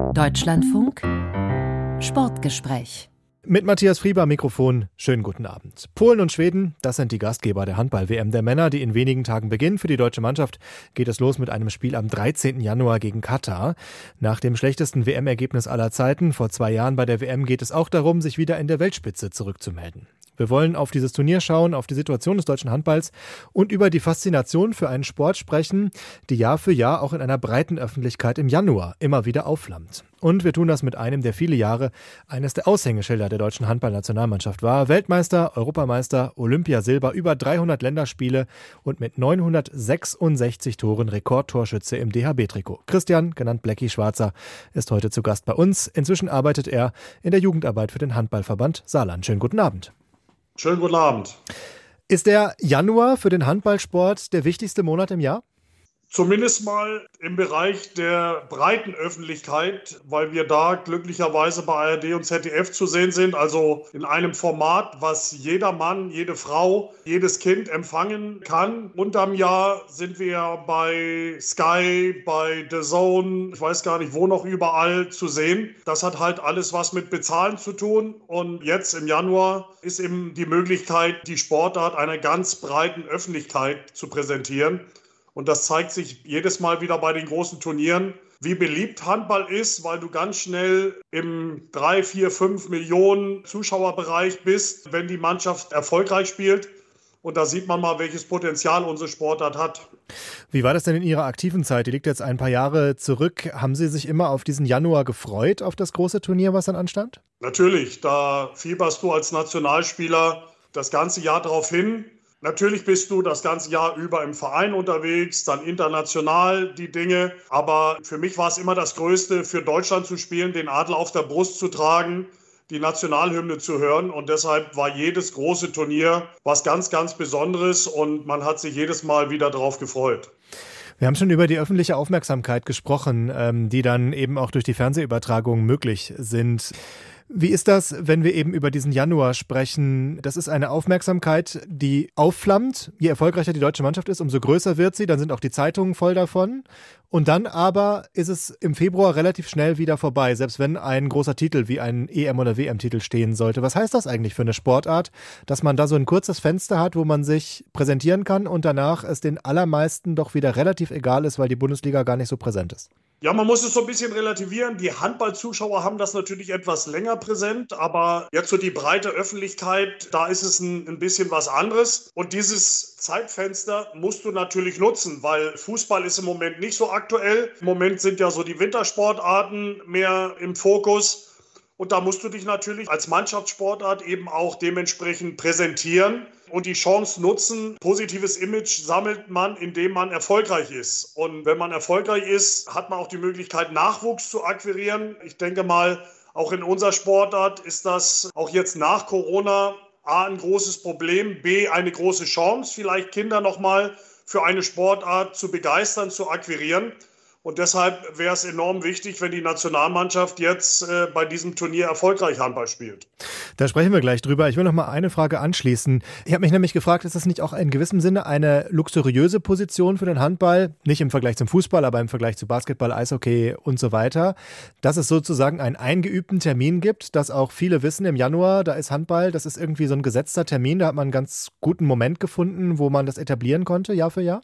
Deutschlandfunk Sportgespräch mit Matthias Frieber Mikrofon. Schönen guten Abend. Polen und Schweden, das sind die Gastgeber der Handball-WM der Männer, die in wenigen Tagen beginnt. Für die deutsche Mannschaft geht es los mit einem Spiel am 13. Januar gegen Katar. Nach dem schlechtesten WM-Ergebnis aller Zeiten vor zwei Jahren bei der WM geht es auch darum, sich wieder in der Weltspitze zurückzumelden. Wir wollen auf dieses Turnier schauen, auf die Situation des deutschen Handballs und über die Faszination für einen Sport sprechen, die Jahr für Jahr auch in einer breiten Öffentlichkeit im Januar immer wieder aufflammt. Und wir tun das mit einem, der viele Jahre eines der Aushängeschilder der deutschen Handballnationalmannschaft war. Weltmeister, Europameister, Olympiasilber, über 300 Länderspiele und mit 966 Toren Rekordtorschütze im DHB-Trikot. Christian, genannt Blackie Schwarzer, ist heute zu Gast bei uns. Inzwischen arbeitet er in der Jugendarbeit für den Handballverband Saarland. Schönen guten Abend. Schönen guten Abend. Ist der Januar für den Handballsport der wichtigste Monat im Jahr? Zumindest mal im Bereich der breiten Öffentlichkeit, weil wir da glücklicherweise bei ARD und ZDF zu sehen sind. Also in einem Format, was jeder Mann, jede Frau, jedes Kind empfangen kann. Unterm Jahr sind wir bei Sky, bei The Zone, ich weiß gar nicht, wo noch überall zu sehen. Das hat halt alles was mit Bezahlen zu tun. Und jetzt im Januar ist eben die Möglichkeit, die Sportart einer ganz breiten Öffentlichkeit zu präsentieren. Und das zeigt sich jedes Mal wieder bei den großen Turnieren, wie beliebt Handball ist, weil du ganz schnell im 3, 4, 5 Millionen Zuschauerbereich bist, wenn die Mannschaft erfolgreich spielt. Und da sieht man mal, welches Potenzial unsere Sportart hat. Wie war das denn in Ihrer aktiven Zeit? Die liegt jetzt ein paar Jahre zurück. Haben Sie sich immer auf diesen Januar gefreut, auf das große Turnier, was dann anstand? Natürlich. Da fieberst du als Nationalspieler das ganze Jahr darauf hin. Natürlich bist du das ganze Jahr über im Verein unterwegs, dann international die Dinge. Aber für mich war es immer das Größte, für Deutschland zu spielen, den Adler auf der Brust zu tragen, die Nationalhymne zu hören. Und deshalb war jedes große Turnier was ganz, ganz Besonderes und man hat sich jedes Mal wieder darauf gefreut. Wir haben schon über die öffentliche Aufmerksamkeit gesprochen, ähm, die dann eben auch durch die Fernsehübertragung möglich sind. Wie ist das, wenn wir eben über diesen Januar sprechen? Das ist eine Aufmerksamkeit, die aufflammt. Je erfolgreicher die deutsche Mannschaft ist, umso größer wird sie. Dann sind auch die Zeitungen voll davon. Und dann aber ist es im Februar relativ schnell wieder vorbei, selbst wenn ein großer Titel wie ein EM- oder WM-Titel stehen sollte. Was heißt das eigentlich für eine Sportart, dass man da so ein kurzes Fenster hat, wo man sich präsentieren kann und danach es den allermeisten doch wieder relativ egal ist, weil die Bundesliga gar nicht so präsent ist? Ja, man muss es so ein bisschen relativieren. Die Handballzuschauer haben das natürlich etwas länger präsent, aber jetzt so die breite Öffentlichkeit, da ist es ein, ein bisschen was anderes. Und dieses Zeitfenster musst du natürlich nutzen, weil Fußball ist im Moment nicht so aktuell. Im Moment sind ja so die Wintersportarten mehr im Fokus. Und da musst du dich natürlich als Mannschaftssportart eben auch dementsprechend präsentieren und die Chance nutzen. Positives Image sammelt man, indem man erfolgreich ist. Und wenn man erfolgreich ist, hat man auch die Möglichkeit, Nachwuchs zu akquirieren. Ich denke mal, auch in unserer Sportart ist das auch jetzt nach Corona A ein großes Problem, B eine große Chance, vielleicht Kinder nochmal für eine Sportart zu begeistern, zu akquirieren. Und deshalb wäre es enorm wichtig, wenn die Nationalmannschaft jetzt äh, bei diesem Turnier erfolgreich Handball spielt. Da sprechen wir gleich drüber. Ich will noch mal eine Frage anschließen. Ich habe mich nämlich gefragt, ist das nicht auch in gewissem Sinne eine luxuriöse Position für den Handball? Nicht im Vergleich zum Fußball, aber im Vergleich zu Basketball, Eishockey und so weiter. Dass es sozusagen einen eingeübten Termin gibt, dass auch viele wissen, im Januar, da ist Handball, das ist irgendwie so ein gesetzter Termin. Da hat man einen ganz guten Moment gefunden, wo man das etablieren konnte, Jahr für Jahr?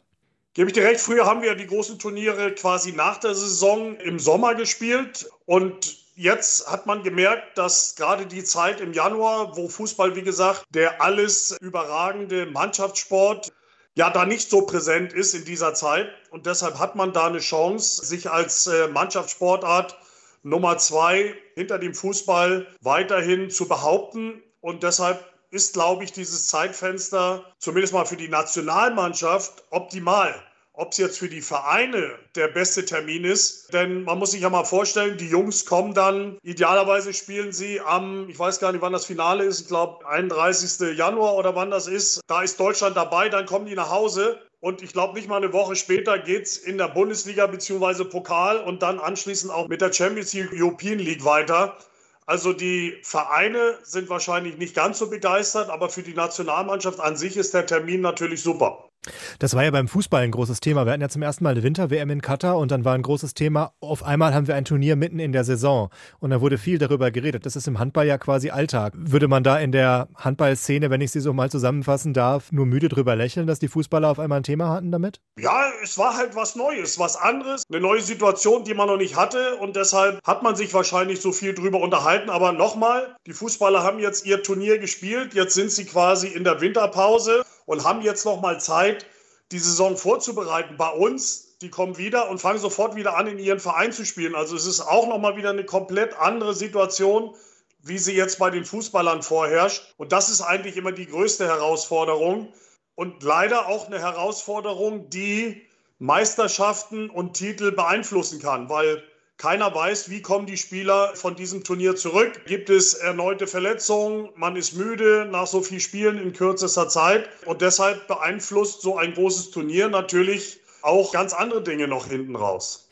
Gebe ich dir recht, früher haben wir die großen Turniere quasi nach der Saison im Sommer gespielt und jetzt hat man gemerkt, dass gerade die Zeit im Januar, wo Fußball, wie gesagt, der alles überragende Mannschaftssport, ja, da nicht so präsent ist in dieser Zeit. Und deshalb hat man da eine Chance, sich als äh, Mannschaftssportart Nummer zwei hinter dem Fußball weiterhin zu behaupten. Und deshalb ist, glaube ich, dieses Zeitfenster zumindest mal für die Nationalmannschaft optimal. Ob es jetzt für die Vereine der beste Termin ist, denn man muss sich ja mal vorstellen, die Jungs kommen dann, idealerweise spielen sie am, ich weiß gar nicht, wann das Finale ist, ich glaube 31. Januar oder wann das ist. Da ist Deutschland dabei, dann kommen die nach Hause und ich glaube, nicht mal eine Woche später geht es in der Bundesliga bzw. Pokal und dann anschließend auch mit der Champions League European League weiter. Also die Vereine sind wahrscheinlich nicht ganz so begeistert, aber für die Nationalmannschaft an sich ist der Termin natürlich super. Das war ja beim Fußball ein großes Thema. Wir hatten ja zum ersten Mal eine Winter-WM in Katar und dann war ein großes Thema, auf einmal haben wir ein Turnier mitten in der Saison und da wurde viel darüber geredet. Das ist im Handball ja quasi Alltag. Würde man da in der Handballszene, wenn ich sie so mal zusammenfassen darf, nur müde drüber lächeln, dass die Fußballer auf einmal ein Thema hatten damit? Ja, es war halt was Neues, was anderes, eine neue Situation, die man noch nicht hatte und deshalb hat man sich wahrscheinlich so viel drüber unterhalten. Aber nochmal, die Fußballer haben jetzt ihr Turnier gespielt, jetzt sind sie quasi in der Winterpause und haben jetzt noch mal Zeit, die Saison vorzubereiten. Bei uns, die kommen wieder und fangen sofort wieder an, in ihren Verein zu spielen. Also es ist auch noch mal wieder eine komplett andere Situation, wie sie jetzt bei den Fußballern vorherrscht. Und das ist eigentlich immer die größte Herausforderung und leider auch eine Herausforderung, die Meisterschaften und Titel beeinflussen kann, weil keiner weiß, wie kommen die Spieler von diesem Turnier zurück. Gibt es erneute Verletzungen? Man ist müde nach so viel Spielen in kürzester Zeit. Und deshalb beeinflusst so ein großes Turnier natürlich auch ganz andere Dinge noch hinten raus.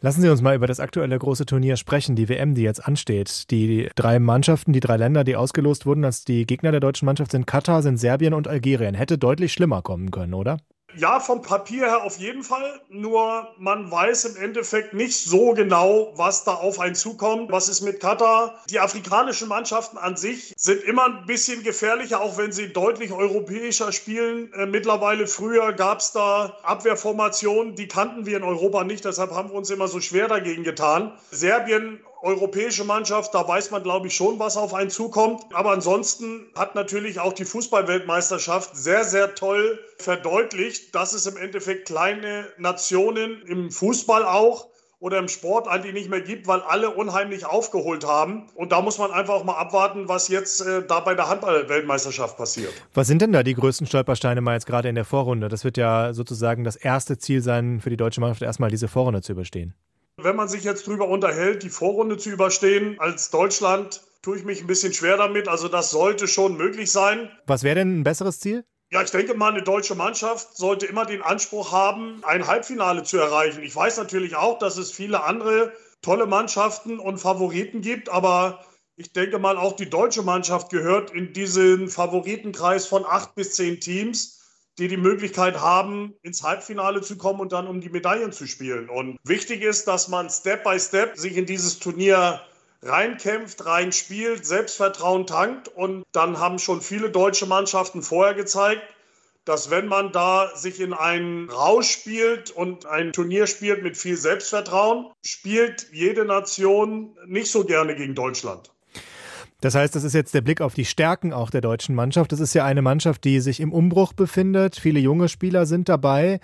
Lassen Sie uns mal über das aktuelle große Turnier sprechen, die WM, die jetzt ansteht. Die drei Mannschaften, die drei Länder, die ausgelost wurden als die Gegner der deutschen Mannschaft sind Katar, sind Serbien und Algerien. Hätte deutlich schlimmer kommen können, oder? Ja, vom Papier her auf jeden Fall. Nur man weiß im Endeffekt nicht so genau, was da auf einen zukommt. Was ist mit Katar? Die afrikanischen Mannschaften an sich sind immer ein bisschen gefährlicher, auch wenn sie deutlich europäischer spielen. Äh, mittlerweile früher gab es da Abwehrformationen, die kannten wir in Europa nicht. Deshalb haben wir uns immer so schwer dagegen getan. Serbien europäische Mannschaft, da weiß man, glaube ich, schon, was auf einen zukommt. Aber ansonsten hat natürlich auch die Fußballweltmeisterschaft sehr, sehr toll verdeutlicht, dass es im Endeffekt kleine Nationen im Fußball auch oder im Sport eigentlich nicht mehr gibt, weil alle unheimlich aufgeholt haben. Und da muss man einfach auch mal abwarten, was jetzt äh, da bei der Handball-Weltmeisterschaft passiert. Was sind denn da die größten Stolpersteine mal jetzt gerade in der Vorrunde? Das wird ja sozusagen das erste Ziel sein für die deutsche Mannschaft, erstmal diese Vorrunde zu überstehen. Wenn man sich jetzt darüber unterhält, die Vorrunde zu überstehen als Deutschland, tue ich mich ein bisschen schwer damit. Also das sollte schon möglich sein. Was wäre denn ein besseres Ziel? Ja, ich denke mal, eine deutsche Mannschaft sollte immer den Anspruch haben, ein Halbfinale zu erreichen. Ich weiß natürlich auch, dass es viele andere tolle Mannschaften und Favoriten gibt, aber ich denke mal, auch die deutsche Mannschaft gehört in diesen Favoritenkreis von acht bis zehn Teams die die Möglichkeit haben, ins Halbfinale zu kommen und dann um die Medaillen zu spielen. Und wichtig ist, dass man Step by Step sich in dieses Turnier reinkämpft, reinspielt, Selbstvertrauen tankt. Und dann haben schon viele deutsche Mannschaften vorher gezeigt, dass wenn man da sich in einen Rausch spielt und ein Turnier spielt mit viel Selbstvertrauen, spielt jede Nation nicht so gerne gegen Deutschland. Das heißt, das ist jetzt der Blick auf die Stärken auch der deutschen Mannschaft. Das ist ja eine Mannschaft, die sich im Umbruch befindet. Viele junge Spieler sind dabei.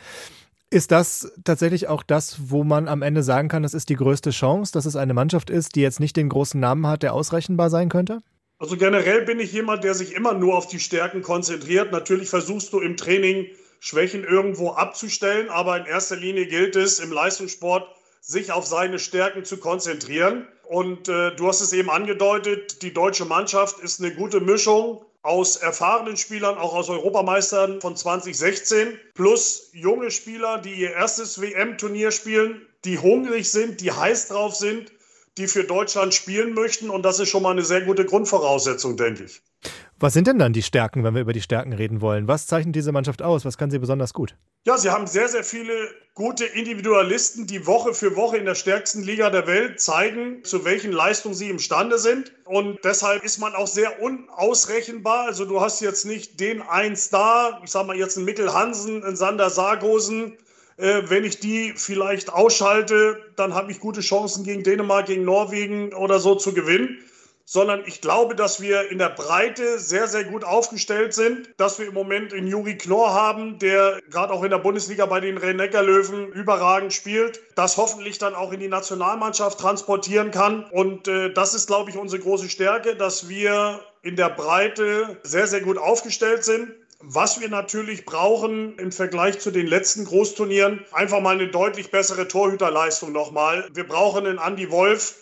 Ist das tatsächlich auch das, wo man am Ende sagen kann, das ist die größte Chance, dass es eine Mannschaft ist, die jetzt nicht den großen Namen hat, der ausrechenbar sein könnte? Also generell bin ich jemand, der sich immer nur auf die Stärken konzentriert. Natürlich versuchst du im Training Schwächen irgendwo abzustellen, aber in erster Linie gilt es im Leistungssport, sich auf seine Stärken zu konzentrieren. Und äh, du hast es eben angedeutet, die deutsche Mannschaft ist eine gute Mischung aus erfahrenen Spielern, auch aus Europameistern von 2016, plus junge Spieler, die ihr erstes WM-Turnier spielen, die hungrig sind, die heiß drauf sind, die für Deutschland spielen möchten. Und das ist schon mal eine sehr gute Grundvoraussetzung, denke ich. Was sind denn dann die Stärken, wenn wir über die Stärken reden wollen? Was zeichnet diese Mannschaft aus? Was kann sie besonders gut? Ja, sie haben sehr, sehr viele gute Individualisten, die Woche für Woche in der stärksten Liga der Welt zeigen, zu welchen Leistungen sie imstande sind. Und deshalb ist man auch sehr unausrechenbar. Also du hast jetzt nicht den einen Star, ich sag mal jetzt einen Mikkel Hansen, einen Sander Sargosen. Äh, wenn ich die vielleicht ausschalte, dann habe ich gute Chancen gegen Dänemark, gegen Norwegen oder so zu gewinnen sondern ich glaube, dass wir in der Breite sehr, sehr gut aufgestellt sind, dass wir im Moment einen Juri Knorr haben, der gerade auch in der Bundesliga bei den Rhein-Neckar-Löwen überragend spielt, das hoffentlich dann auch in die Nationalmannschaft transportieren kann. Und äh, das ist, glaube ich, unsere große Stärke, dass wir in der Breite sehr, sehr gut aufgestellt sind. Was wir natürlich brauchen im Vergleich zu den letzten Großturnieren, einfach mal eine deutlich bessere Torhüterleistung nochmal. Wir brauchen einen Andy Wolf,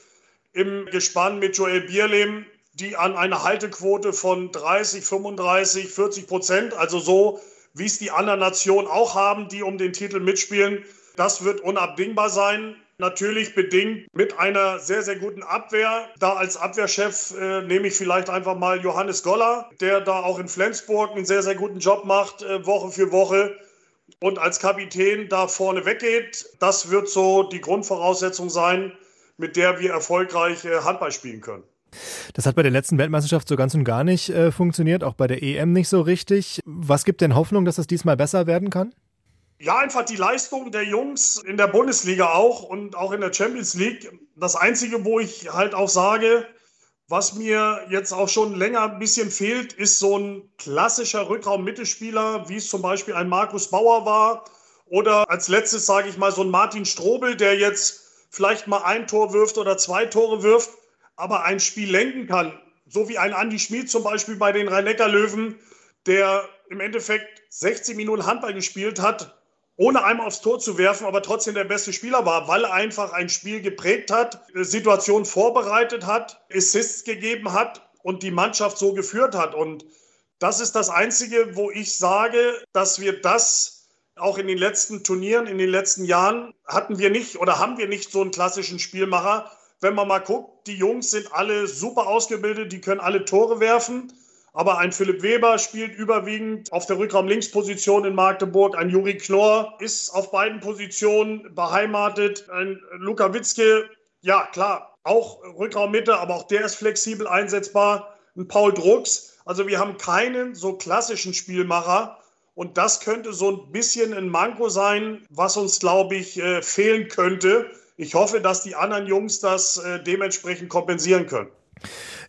im Gespann mit Joel Bierlehm, die an eine Haltequote von 30, 35, 40 Prozent, also so, wie es die anderen Nationen auch haben, die um den Titel mitspielen. Das wird unabdingbar sein. Natürlich bedingt mit einer sehr, sehr guten Abwehr. Da als Abwehrchef äh, nehme ich vielleicht einfach mal Johannes Goller, der da auch in Flensburg einen sehr, sehr guten Job macht, äh, Woche für Woche. und als Kapitän da vorne weggeht. Das wird so die Grundvoraussetzung sein, mit der wir erfolgreich äh, Handball spielen können. Das hat bei der letzten Weltmeisterschaft so ganz und gar nicht äh, funktioniert, auch bei der EM nicht so richtig. Was gibt denn Hoffnung, dass das diesmal besser werden kann? Ja, einfach die Leistung der Jungs in der Bundesliga auch und auch in der Champions League. Das Einzige, wo ich halt auch sage, was mir jetzt auch schon länger ein bisschen fehlt, ist so ein klassischer Rückraum-Mittelspieler, wie es zum Beispiel ein Markus Bauer war. Oder als letztes sage ich mal so ein Martin Strobel, der jetzt vielleicht mal ein Tor wirft oder zwei Tore wirft, aber ein Spiel lenken kann. So wie ein Andi Schmid zum Beispiel bei den Rhein-Neckar-Löwen, der im Endeffekt 60 Minuten Handball gespielt hat ohne einmal aufs Tor zu werfen, aber trotzdem der beste Spieler war, weil er einfach ein Spiel geprägt hat, Situation vorbereitet hat, Assists gegeben hat und die Mannschaft so geführt hat. Und das ist das Einzige, wo ich sage, dass wir das auch in den letzten Turnieren, in den letzten Jahren hatten wir nicht oder haben wir nicht so einen klassischen Spielmacher. Wenn man mal guckt, die Jungs sind alle super ausgebildet, die können alle Tore werfen. Aber ein Philipp Weber spielt überwiegend auf der Rückraum-Linksposition in Magdeburg. Ein Juri Knorr ist auf beiden Positionen beheimatet. Ein Luka Witzke, ja klar, auch Rückraummitte, aber auch der ist flexibel einsetzbar. Ein Paul Drucks. Also wir haben keinen so klassischen Spielmacher. Und das könnte so ein bisschen ein Manko sein, was uns, glaube ich, äh, fehlen könnte. Ich hoffe, dass die anderen Jungs das äh, dementsprechend kompensieren können.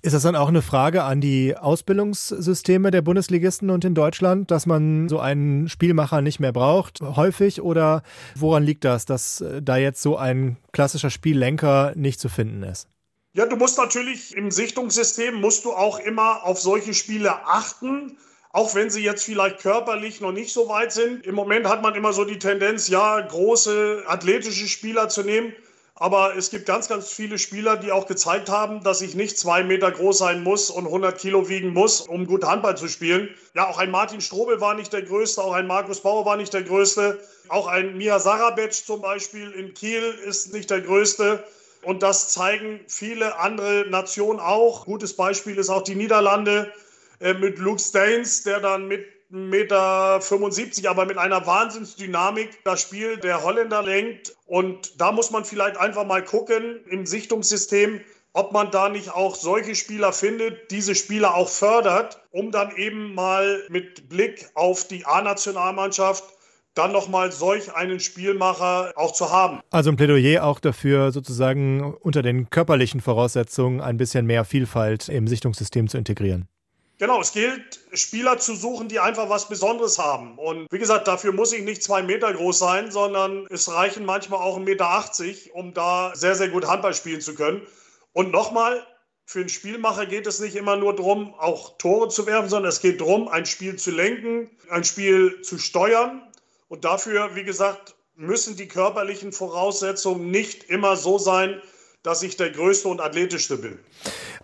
Ist das dann auch eine Frage an die Ausbildungssysteme der Bundesligisten und in Deutschland, dass man so einen Spielmacher nicht mehr braucht, häufig? Oder woran liegt das, dass äh, da jetzt so ein klassischer Spiellenker nicht zu finden ist? Ja, du musst natürlich im Sichtungssystem musst du auch immer auf solche Spiele achten auch wenn sie jetzt vielleicht körperlich noch nicht so weit sind. Im Moment hat man immer so die Tendenz, ja, große athletische Spieler zu nehmen. Aber es gibt ganz, ganz viele Spieler, die auch gezeigt haben, dass ich nicht zwei Meter groß sein muss und 100 Kilo wiegen muss, um gut Handball zu spielen. Ja, auch ein Martin Strobel war nicht der Größte, auch ein Markus Bauer war nicht der Größte. Auch ein Mia Sarabec zum Beispiel in Kiel ist nicht der Größte. Und das zeigen viele andere Nationen auch. Gutes Beispiel ist auch die Niederlande äh, mit Luke Staines, der dann mit 1,75 Meter, aber mit einer Wahnsinnsdynamik das Spiel der Holländer lenkt. Und da muss man vielleicht einfach mal gucken im Sichtungssystem, ob man da nicht auch solche Spieler findet, diese Spieler auch fördert, um dann eben mal mit Blick auf die A-Nationalmannschaft dann nochmal solch einen Spielmacher auch zu haben. Also ein Plädoyer auch dafür, sozusagen unter den körperlichen Voraussetzungen ein bisschen mehr Vielfalt im Sichtungssystem zu integrieren. Genau, es gilt, Spieler zu suchen, die einfach was Besonderes haben. Und wie gesagt, dafür muss ich nicht zwei Meter groß sein, sondern es reichen manchmal auch 1,80 Meter, um da sehr, sehr gut Handball spielen zu können. Und nochmal, für einen Spielmacher geht es nicht immer nur darum, auch Tore zu werfen, sondern es geht darum, ein Spiel zu lenken, ein Spiel zu steuern. Und dafür, wie gesagt, müssen die körperlichen Voraussetzungen nicht immer so sein, dass ich der Größte und Athletischste bin.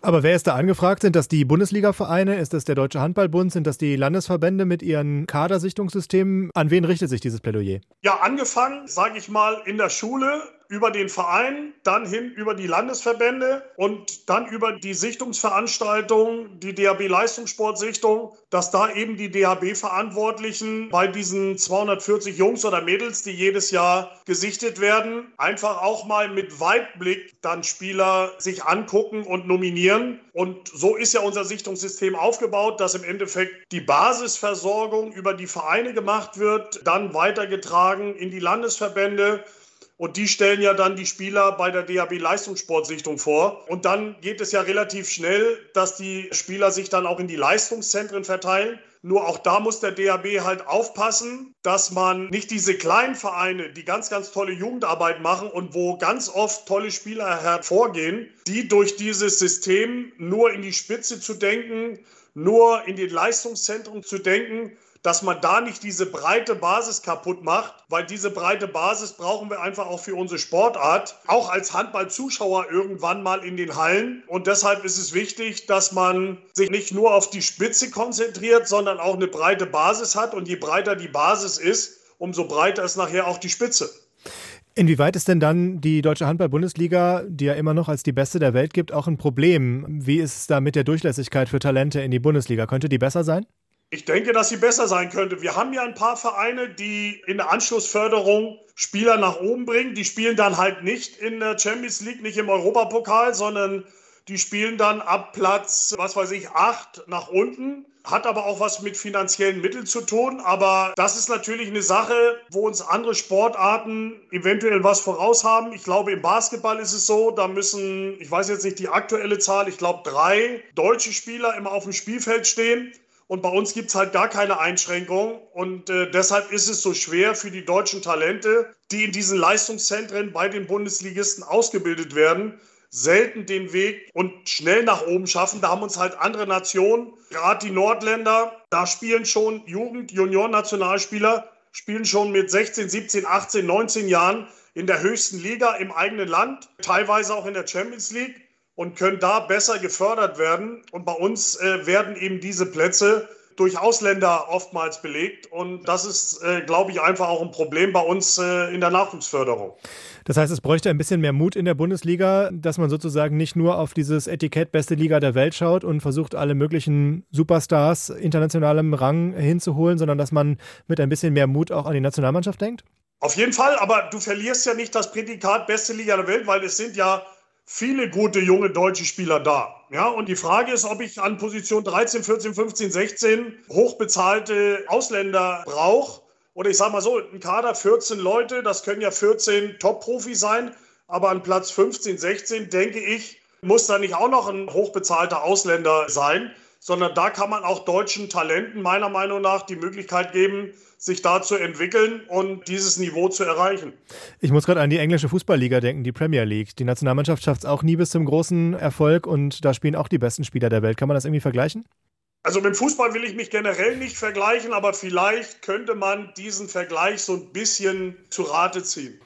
Aber wer ist da angefragt? Sind das die Bundesliga-Vereine? Ist das der Deutsche Handballbund? Sind das die Landesverbände mit ihren Kadersichtungssystemen? An wen richtet sich dieses Plädoyer? Ja, angefangen, sage ich mal, in der Schule über den Verein, dann hin über die Landesverbände und dann über die Sichtungsveranstaltung, die DHB Leistungssportsichtung, dass da eben die DHB-Verantwortlichen bei diesen 240 Jungs oder Mädels, die jedes Jahr gesichtet werden, einfach auch mal mit Weitblick dann Spieler sich angucken und nominieren. Und so ist ja unser Sichtungssystem aufgebaut, dass im Endeffekt die Basisversorgung über die Vereine gemacht wird, dann weitergetragen in die Landesverbände und die stellen ja dann die Spieler bei der DAB Leistungssportsichtung vor. Und dann geht es ja relativ schnell, dass die Spieler sich dann auch in die Leistungszentren verteilen. Nur auch da muss der DAB halt aufpassen, dass man nicht diese kleinen Vereine, die ganz, ganz tolle Jugendarbeit machen und wo ganz oft tolle Spieler hervorgehen, die durch dieses System nur in die Spitze zu denken, nur in die Leistungszentren zu denken, dass man da nicht diese breite Basis kaputt macht, weil diese breite Basis brauchen wir einfach auch für unsere Sportart, auch als Handballzuschauer irgendwann mal in den Hallen. Und deshalb ist es wichtig, dass man sich nicht nur auf die Spitze konzentriert, sondern auch eine breite Basis hat. Und je breiter die Basis ist, umso breiter ist nachher auch die Spitze. Inwieweit ist denn dann die Deutsche Handball-Bundesliga, die ja immer noch als die beste der Welt gibt, auch ein Problem? Wie ist es da mit der Durchlässigkeit für Talente in die Bundesliga? Könnte die besser sein? Ich denke, dass sie besser sein könnte. Wir haben ja ein paar Vereine, die in der Anschlussförderung Spieler nach oben bringen. Die spielen dann halt nicht in der Champions League, nicht im Europapokal, sondern die spielen dann ab Platz, was weiß ich, acht nach unten. Hat aber auch was mit finanziellen Mitteln zu tun. Aber das ist natürlich eine Sache, wo uns andere Sportarten eventuell was voraus haben. Ich glaube, im Basketball ist es so, da müssen, ich weiß jetzt nicht die aktuelle Zahl, ich glaube, drei deutsche Spieler immer auf dem Spielfeld stehen. Und bei uns gibt es halt gar keine Einschränkung. Und äh, deshalb ist es so schwer für die deutschen Talente, die in diesen Leistungszentren bei den Bundesligisten ausgebildet werden, selten den Weg und schnell nach oben schaffen. Da haben uns halt andere Nationen, gerade die Nordländer, da spielen schon Jugend-, Junior-Nationalspieler, spielen schon mit 16, 17, 18, 19 Jahren in der höchsten Liga im eigenen Land, teilweise auch in der Champions League und können da besser gefördert werden. Und bei uns äh, werden eben diese Plätze durch Ausländer oftmals belegt. Und das ist, äh, glaube ich, einfach auch ein Problem bei uns äh, in der Nachwuchsförderung. Das heißt, es bräuchte ein bisschen mehr Mut in der Bundesliga, dass man sozusagen nicht nur auf dieses Etikett beste Liga der Welt schaut und versucht, alle möglichen Superstars internationalem Rang hinzuholen, sondern dass man mit ein bisschen mehr Mut auch an die Nationalmannschaft denkt? Auf jeden Fall, aber du verlierst ja nicht das Prädikat beste Liga der Welt, weil es sind ja viele gute junge deutsche Spieler da. Ja, und die Frage ist, ob ich an Position 13, 14, 15, 16 hochbezahlte Ausländer brauche. Oder ich sage mal so, ein Kader 14 Leute, das können ja 14 Top-Profis sein, aber an Platz 15, 16 denke ich, muss da nicht auch noch ein hochbezahlter Ausländer sein, sondern da kann man auch deutschen Talenten meiner Meinung nach die Möglichkeit geben, sich da zu entwickeln und dieses Niveau zu erreichen. Ich muss gerade an die englische Fußballliga denken, die Premier League. Die Nationalmannschaft schafft es auch nie bis zum großen Erfolg und da spielen auch die besten Spieler der Welt. Kann man das irgendwie vergleichen? Also mit Fußball will ich mich generell nicht vergleichen, aber vielleicht könnte man diesen Vergleich so ein bisschen zu Rate ziehen.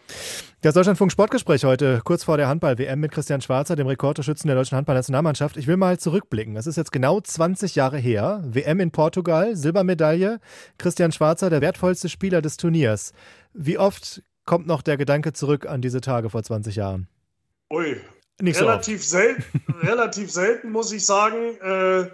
Das Deutschlandfunk Sportgespräch heute, kurz vor der Handball-WM mit Christian Schwarzer, dem Rekordtorschützen der deutschen Handballnationalmannschaft. Ich will mal zurückblicken. Das ist jetzt genau 20 Jahre her. WM in Portugal, Silbermedaille. Christian Schwarzer, der wertvollste Spieler des Turniers. Wie oft kommt noch der Gedanke zurück an diese Tage vor 20 Jahren? Ui, Nicht relativ so selten, relativ selten muss ich sagen. Äh,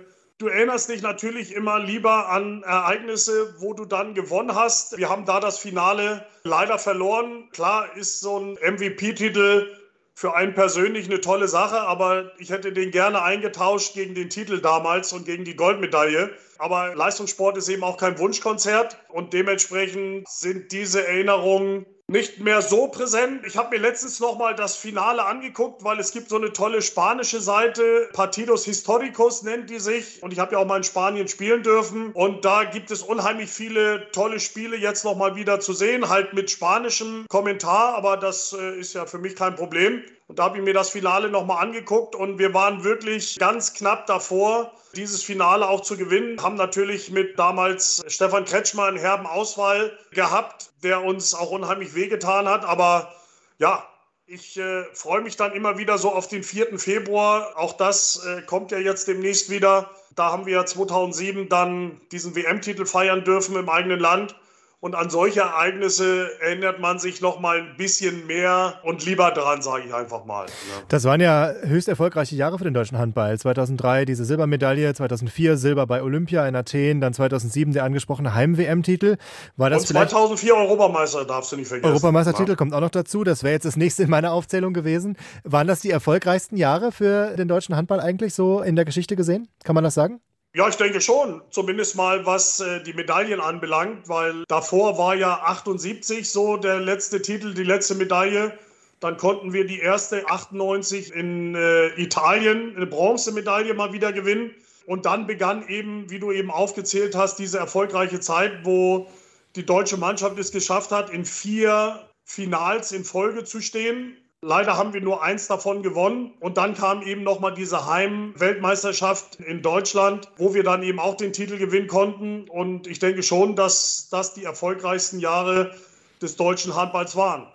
Du erinnerst dich natürlich immer lieber an Ereignisse, wo du dann gewonnen hast. Wir haben da das Finale leider verloren. Klar ist so ein MVP-Titel für einen persönlich eine tolle Sache, aber ich hätte den gerne eingetauscht gegen den Titel damals und gegen die Goldmedaille. Aber Leistungssport ist eben auch kein Wunschkonzert und dementsprechend sind diese Erinnerungen nicht mehr so präsent. Ich habe mir letztens noch mal das Finale angeguckt, weil es gibt so eine tolle spanische Seite, Partidos Históricos nennt die sich. Und ich habe ja auch mal in Spanien spielen dürfen. Und da gibt es unheimlich viele tolle Spiele jetzt noch mal wieder zu sehen, halt mit spanischem Kommentar. Aber das äh, ist ja für mich kein Problem. Und da habe ich mir das Finale noch mal angeguckt und wir waren wirklich ganz knapp davor, dieses Finale auch zu gewinnen. Haben natürlich mit damals Stefan Kretschmer einen herben Auswahl gehabt, der uns auch unheimlich wehgetan hat. Aber ja, ich äh, freue mich dann immer wieder so auf den 4. Februar. Auch das äh, kommt ja jetzt demnächst wieder. Da haben wir 2007 dann diesen WM-Titel feiern dürfen im eigenen Land. Und an solche Ereignisse erinnert man sich noch mal ein bisschen mehr und lieber dran, sage ich einfach mal. Ne? Das waren ja höchst erfolgreiche Jahre für den deutschen Handball. 2003 diese Silbermedaille, 2004 Silber bei Olympia in Athen, dann 2007 der angesprochene Heim-WM-Titel. War das und 2004 Europameister, darfst du nicht vergessen. Europameistertitel ja. kommt auch noch dazu. Das wäre jetzt das nächste in meiner Aufzählung gewesen. Waren das die erfolgreichsten Jahre für den deutschen Handball eigentlich so in der Geschichte gesehen? Kann man das sagen? Ja, ich denke schon. Zumindest mal, was äh, die Medaillen anbelangt, weil davor war ja 78 so der letzte Titel, die letzte Medaille. Dann konnten wir die erste 98 in äh, Italien, eine Bronzemedaille mal wieder gewinnen. Und dann begann eben, wie du eben aufgezählt hast, diese erfolgreiche Zeit, wo die deutsche Mannschaft es geschafft hat, in vier Finals in Folge zu stehen. Leider haben wir nur eins davon gewonnen. Und dann kam eben nochmal diese Heim-Weltmeisterschaft in Deutschland, wo wir dann eben auch den Titel gewinnen konnten. Und ich denke schon, dass das die erfolgreichsten Jahre des deutschen Handballs waren.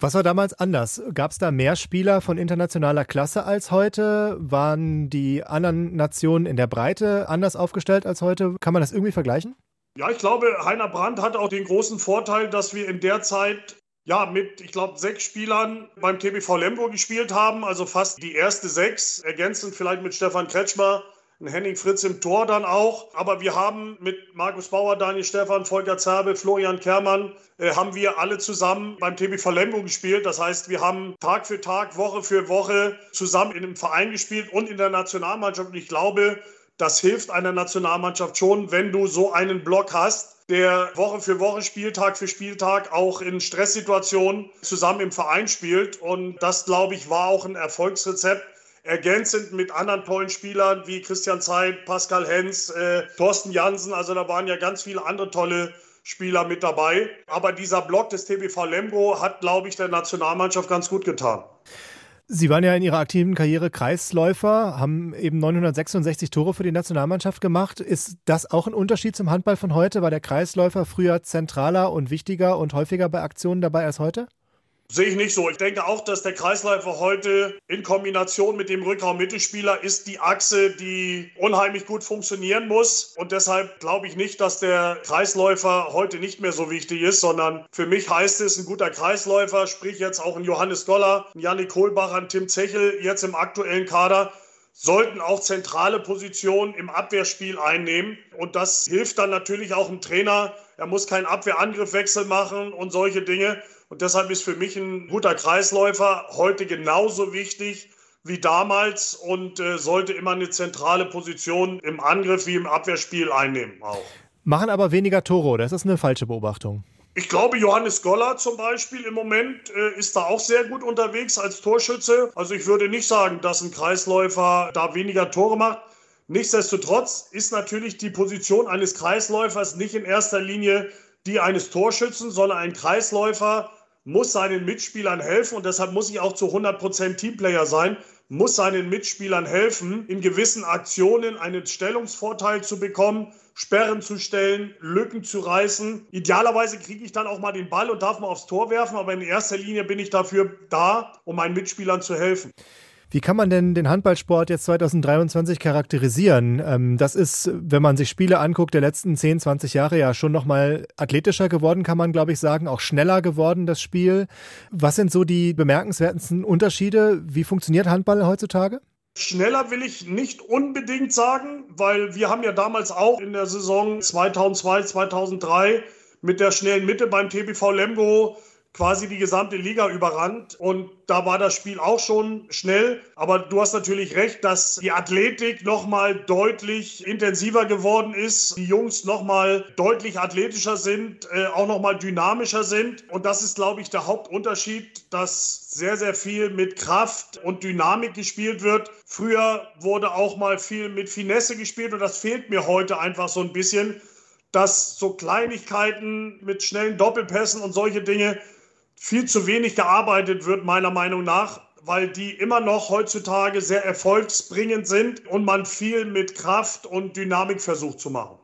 Was war damals anders? Gab es da mehr Spieler von internationaler Klasse als heute? Waren die anderen Nationen in der Breite anders aufgestellt als heute? Kann man das irgendwie vergleichen? Ja, ich glaube, Heiner Brandt hat auch den großen Vorteil, dass wir in der Zeit ja, mit, ich glaube, sechs Spielern beim TBV Lemgo gespielt haben, also fast die erste sechs, ergänzend vielleicht mit Stefan Kretschmer, ein Henning Fritz im Tor dann auch. Aber wir haben mit Markus Bauer, Daniel Stefan, Volker Zerbe, Florian Kermann, äh, haben wir alle zusammen beim TBV Lemgo gespielt. Das heißt, wir haben Tag für Tag, Woche für Woche zusammen in einem Verein gespielt und in der Nationalmannschaft. Und ich glaube, das hilft einer Nationalmannschaft schon, wenn du so einen Block hast, der Woche für Woche, Spieltag für Spieltag auch in Stresssituationen zusammen im Verein spielt. Und das, glaube ich, war auch ein Erfolgsrezept ergänzend mit anderen tollen Spielern wie Christian Zeit, Pascal Hens, äh, Thorsten Jansen. Also da waren ja ganz viele andere tolle Spieler mit dabei. Aber dieser Block des TBV Lemgo hat, glaube ich, der Nationalmannschaft ganz gut getan. Sie waren ja in Ihrer aktiven Karriere Kreisläufer, haben eben 966 Tore für die Nationalmannschaft gemacht. Ist das auch ein Unterschied zum Handball von heute? War der Kreisläufer früher zentraler und wichtiger und häufiger bei Aktionen dabei als heute? Sehe ich nicht so. Ich denke auch, dass der Kreisläufer heute in Kombination mit dem Rückraum-Mittelspieler ist die Achse, die unheimlich gut funktionieren muss. Und deshalb glaube ich nicht, dass der Kreisläufer heute nicht mehr so wichtig ist, sondern für mich heißt es, ein guter Kreisläufer, sprich jetzt auch ein Johannes Goller, ein Janik Kohlbacher, ein Tim Zechel jetzt im aktuellen Kader, sollten auch zentrale Positionen im Abwehrspiel einnehmen. Und das hilft dann natürlich auch dem Trainer. Er muss keinen Abwehrangriffwechsel machen und solche Dinge. Und deshalb ist für mich ein guter Kreisläufer heute genauso wichtig wie damals und äh, sollte immer eine zentrale Position im Angriff wie im Abwehrspiel einnehmen auch. Machen aber weniger Tore, oder ist das eine falsche Beobachtung? Ich glaube, Johannes Goller zum Beispiel im Moment äh, ist da auch sehr gut unterwegs als Torschütze. Also ich würde nicht sagen, dass ein Kreisläufer da weniger Tore macht. Nichtsdestotrotz ist natürlich die Position eines Kreisläufers nicht in erster Linie die eines Torschützen, sondern ein Kreisläufer muss seinen Mitspielern helfen und deshalb muss ich auch zu 100% Teamplayer sein, muss seinen Mitspielern helfen, in gewissen Aktionen einen Stellungsvorteil zu bekommen, Sperren zu stellen, Lücken zu reißen. Idealerweise kriege ich dann auch mal den Ball und darf mal aufs Tor werfen, aber in erster Linie bin ich dafür da, um meinen Mitspielern zu helfen. Wie kann man denn den Handballsport jetzt 2023 charakterisieren? Ähm, das ist, wenn man sich Spiele anguckt, der letzten 10, 20 Jahre ja schon nochmal athletischer geworden, kann man, glaube ich, sagen, auch schneller geworden, das Spiel. Was sind so die bemerkenswertesten Unterschiede? Wie funktioniert Handball heutzutage? Schneller will ich nicht unbedingt sagen, weil wir haben ja damals auch in der Saison 2002, 2003 mit der schnellen Mitte beim TBV Lemgo quasi die gesamte Liga überrannt. Und da war das Spiel auch schon schnell. Aber du hast natürlich recht, dass die Athletik nochmal deutlich intensiver geworden ist. Die Jungs nochmal deutlich athletischer sind, äh, auch nochmal dynamischer sind. Und das ist, glaube ich, der Hauptunterschied, dass sehr, sehr viel mit Kraft und Dynamik gespielt wird. Früher wurde auch mal viel mit Finesse gespielt und das fehlt mir heute einfach so ein bisschen dass so Kleinigkeiten mit schnellen Doppelpässen und solche Dinge viel zu wenig gearbeitet wird, meiner Meinung nach, weil die immer noch heutzutage sehr erfolgsbringend sind und man viel mit Kraft und Dynamik versucht zu machen.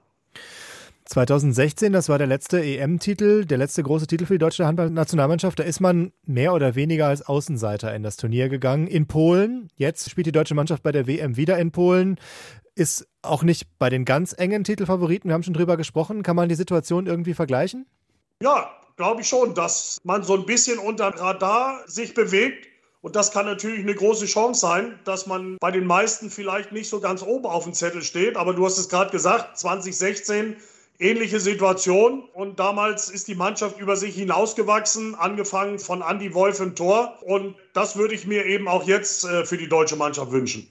2016, das war der letzte EM-Titel, der letzte große Titel für die deutsche Handballnationalmannschaft. Da ist man mehr oder weniger als Außenseiter in das Turnier gegangen. In Polen, jetzt spielt die deutsche Mannschaft bei der WM wieder in Polen. Ist auch nicht bei den ganz engen Titelfavoriten, wir haben schon drüber gesprochen. Kann man die Situation irgendwie vergleichen? Ja, glaube ich schon, dass man so ein bisschen unter Radar sich bewegt. Und das kann natürlich eine große Chance sein, dass man bei den meisten vielleicht nicht so ganz oben auf dem Zettel steht. Aber du hast es gerade gesagt, 2016 ähnliche Situation. Und damals ist die Mannschaft über sich hinausgewachsen, angefangen von Andy Wolf im Tor. Und das würde ich mir eben auch jetzt äh, für die deutsche Mannschaft wünschen.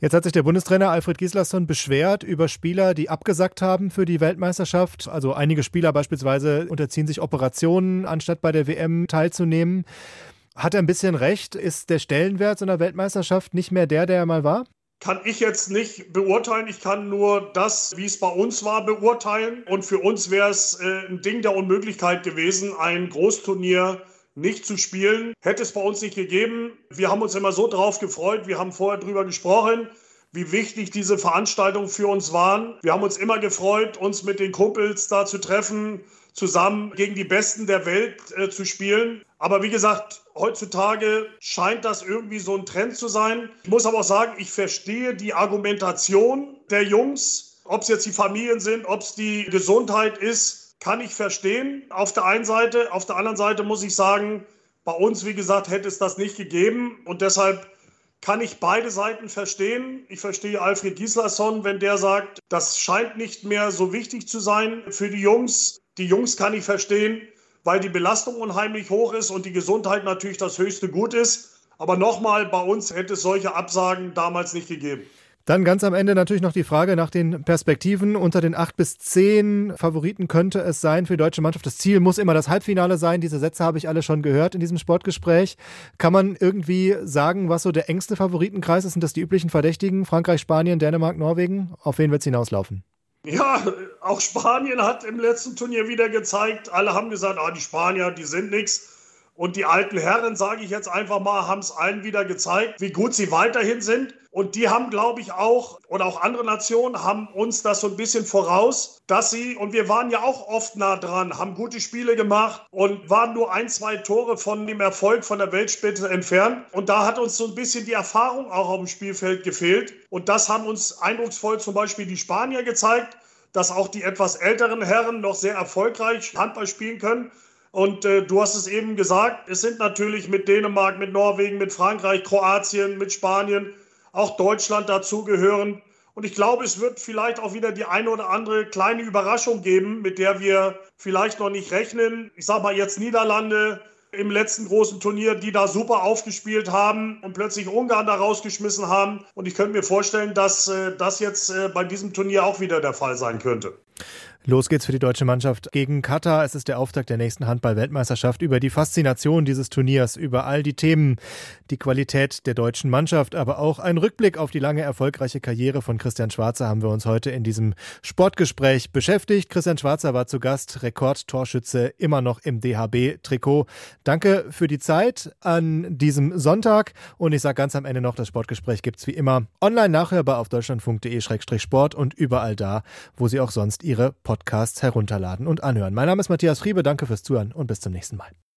Jetzt hat sich der Bundestrainer Alfred Gislason beschwert über Spieler, die abgesagt haben für die Weltmeisterschaft. Also einige Spieler beispielsweise unterziehen sich Operationen, anstatt bei der WM teilzunehmen. Hat er ein bisschen recht? Ist der Stellenwert so einer Weltmeisterschaft nicht mehr der, der er mal war? kann ich jetzt nicht beurteilen. Ich kann nur das, wie es bei uns war, beurteilen. Und für uns wäre es äh, ein Ding der Unmöglichkeit gewesen, ein Großturnier nicht zu spielen. Hätte es bei uns nicht gegeben. Wir haben uns immer so drauf gefreut. Wir haben vorher drüber gesprochen, wie wichtig diese Veranstaltungen für uns waren. Wir haben uns immer gefreut, uns mit den Kumpels da zu treffen, zusammen gegen die Besten der Welt äh, zu spielen. Aber wie gesagt, heutzutage scheint das irgendwie so ein Trend zu sein. Ich muss aber auch sagen, ich verstehe die Argumentation der Jungs, ob es jetzt die Familien sind, ob es die Gesundheit ist kann ich verstehen. Auf der einen Seite, auf der anderen Seite muss ich sagen, bei uns, wie gesagt, hätte es das nicht gegeben. Und deshalb kann ich beide Seiten verstehen. Ich verstehe Alfred Gislason, wenn der sagt, das scheint nicht mehr so wichtig zu sein für die Jungs. Die Jungs kann ich verstehen, weil die Belastung unheimlich hoch ist und die Gesundheit natürlich das höchste Gut ist. Aber nochmal, bei uns hätte es solche Absagen damals nicht gegeben. Dann ganz am Ende natürlich noch die Frage nach den Perspektiven. Unter den acht bis zehn Favoriten könnte es sein für die deutsche Mannschaft. Das Ziel muss immer das Halbfinale sein. Diese Sätze habe ich alle schon gehört in diesem Sportgespräch. Kann man irgendwie sagen, was so der engste Favoritenkreis ist? Sind das die üblichen Verdächtigen? Frankreich, Spanien, Dänemark, Norwegen? Auf wen wird es hinauslaufen? Ja, auch Spanien hat im letzten Turnier wieder gezeigt. Alle haben gesagt, ah, die Spanier, die sind nichts. Und die alten Herren, sage ich jetzt einfach mal, haben es allen wieder gezeigt, wie gut sie weiterhin sind. Und die haben, glaube ich, auch, oder auch andere Nationen haben uns das so ein bisschen voraus, dass sie, und wir waren ja auch oft nah dran, haben gute Spiele gemacht und waren nur ein, zwei Tore von dem Erfolg von der Weltspitze entfernt. Und da hat uns so ein bisschen die Erfahrung auch auf dem Spielfeld gefehlt. Und das haben uns eindrucksvoll zum Beispiel die Spanier gezeigt, dass auch die etwas älteren Herren noch sehr erfolgreich Handball spielen können. Und äh, du hast es eben gesagt, es sind natürlich mit Dänemark, mit Norwegen, mit Frankreich, Kroatien, mit Spanien, auch Deutschland dazugehören. Und ich glaube, es wird vielleicht auch wieder die eine oder andere kleine Überraschung geben, mit der wir vielleicht noch nicht rechnen. Ich sage mal jetzt Niederlande im letzten großen Turnier, die da super aufgespielt haben und plötzlich Ungarn da rausgeschmissen haben. Und ich könnte mir vorstellen, dass äh, das jetzt äh, bei diesem Turnier auch wieder der Fall sein könnte. Los geht's für die deutsche Mannschaft gegen Katar. Es ist der Auftakt der nächsten Handball-Weltmeisterschaft. Über die Faszination dieses Turniers, über all die Themen, die Qualität der deutschen Mannschaft, aber auch ein Rückblick auf die lange erfolgreiche Karriere von Christian Schwarzer haben wir uns heute in diesem Sportgespräch beschäftigt. Christian Schwarzer war zu Gast, Rekordtorschütze, immer noch im DHB-Trikot. Danke für die Zeit an diesem Sonntag. Und ich sage ganz am Ende noch, das Sportgespräch gibt's wie immer online nachhörbar auf deutschlandfunk.de-sport und überall da, wo Sie auch sonst Ihre Podcasts Podcasts herunterladen und anhören. Mein Name ist Matthias Friebe, danke fürs Zuhören und bis zum nächsten Mal.